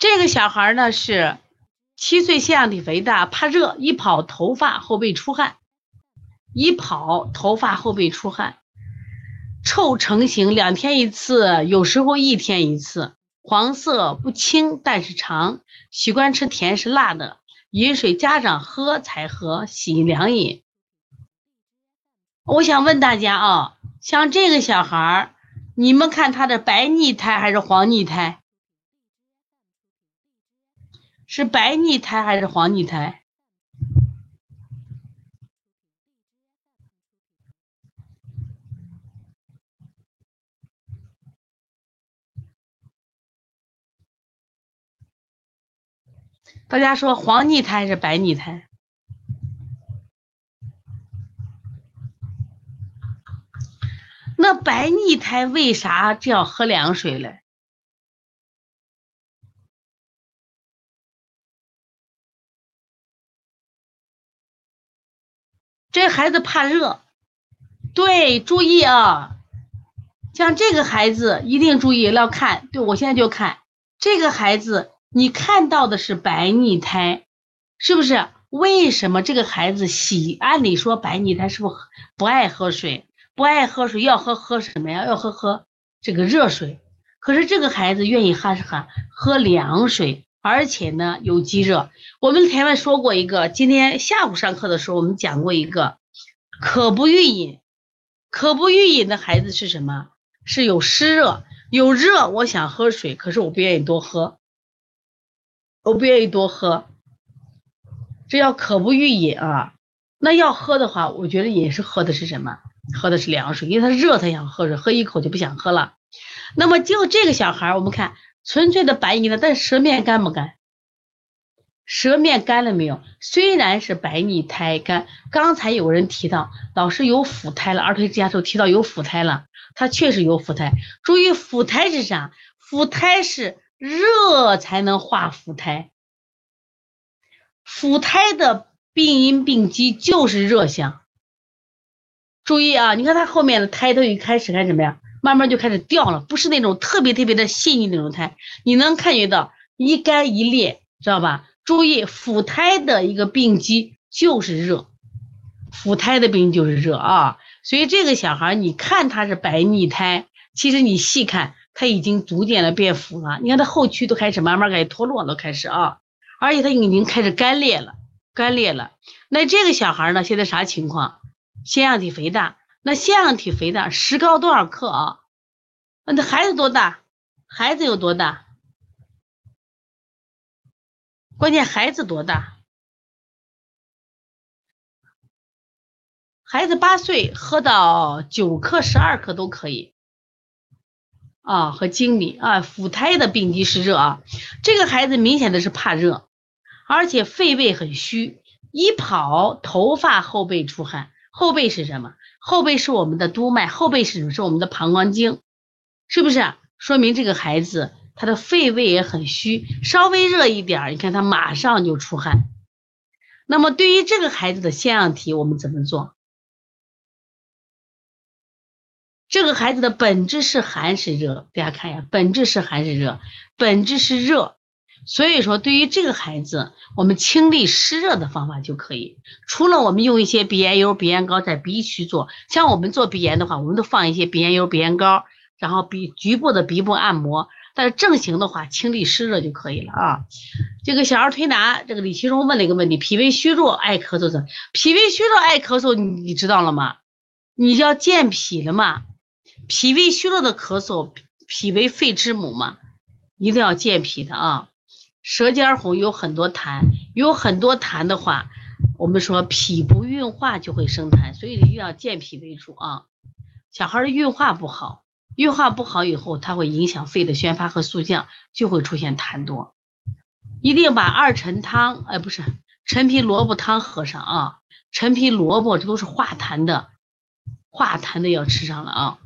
这个小孩呢是七岁腺样体肥大，怕热，一跑头发后背出汗，一跑头发后背出汗，臭成型，两天一次，有时候一天一次，黄色不清但是长，喜欢吃甜食辣的，饮水家长喝才喝，喜凉饮。我想问大家啊，像这个小孩，你们看他的白腻苔还是黄腻苔？是白腻苔还是黄腻苔？大家说黄腻苔还是白腻苔？那白腻苔为啥这样喝凉水嘞？这孩子怕热，对，注意啊，像这个孩子一定注意要看，对我现在就看这个孩子，你看到的是白腻苔，是不是？为什么这个孩子喜？按理说白腻苔是不是不爱喝水？不爱喝水，要喝喝什么呀？要喝喝这个热水。可是这个孩子愿意喝是喝喝凉水，而且呢有积热。我们前面说过一个，今天下午上课的时候我们讲过一个，可不欲饮，可不欲饮的孩子是什么？是有湿热，有热，我想喝水，可是我不愿意多喝，我不愿意多喝，这叫可不欲饮啊。那要喝的话，我觉得也是喝的是什么？喝的是凉水，因为他热，他想喝水，喝一口就不想喝了。那么就这个小孩，我们看纯粹的白腻的，但舌面干不干？舌面干了没有？虽然是白腻苔干，刚才有人提到老师有腹苔了，儿童之家时候提到有腹苔了，他确实有腹苔。注意腹苔是啥？腹苔是热才能化腹苔，腹苔的病因病机就是热象。注意啊，你看它后面的苔都已开始干什么呀？慢慢就开始掉了，不是那种特别特别的细腻那种胎，你能看觉到一干一裂，知道吧？注意腹胎的一个病机就是热，腹胎的病就是热啊。所以这个小孩，你看他是白腻胎，其实你细看他已经逐渐的变腐了。你看他后区都开始慢慢开始脱落了，开始啊，而且他已经开始干裂了，干裂了。那这个小孩呢，现在啥情况？腺样体肥大，那腺样体肥大，石膏多少克啊？那孩子多大？孩子有多大？关键孩子多大？孩子八岁，喝到九克、十二克都可以啊。和经理啊，腹胎的病机是热啊。这个孩子明显的是怕热，而且肺胃很虚，一跑头发后背出汗。后背是什么？后背是我们的督脉，后背是什么？是我们的膀胱经，是不是？说明这个孩子他的肺胃也很虚，稍微热一点，你看他马上就出汗。那么对于这个孩子的腺样体，我们怎么做？这个孩子的本质是寒是热？大家看一下，本质是寒是热？本质是热。所以说，对于这个孩子，我们清利湿热的方法就可以。除了我们用一些鼻炎油、鼻炎膏在鼻区做，像我们做鼻炎的话，我们都放一些鼻炎油、鼻炎膏，然后鼻局部的鼻部按摩。但是正形的话，清利湿热就可以了啊。这个小儿推拿，这个李其荣问了一个问题：脾胃虚弱爱咳嗽的？脾胃虚弱爱咳嗽，你你知道了吗？你要健脾了嘛？脾胃虚弱的咳嗽，脾为肺之母嘛，一定要健脾的啊。舌尖红有很多痰，有很多痰的话，我们说脾不运化就会生痰，所以一定要健脾为主啊。小孩的运化不好，运化不好以后，它会影响肺的宣发和速降，就会出现痰多。一定把二陈汤，哎，不是陈皮萝卜汤喝上啊。陈皮萝卜这都是化痰的，化痰的要吃上了啊。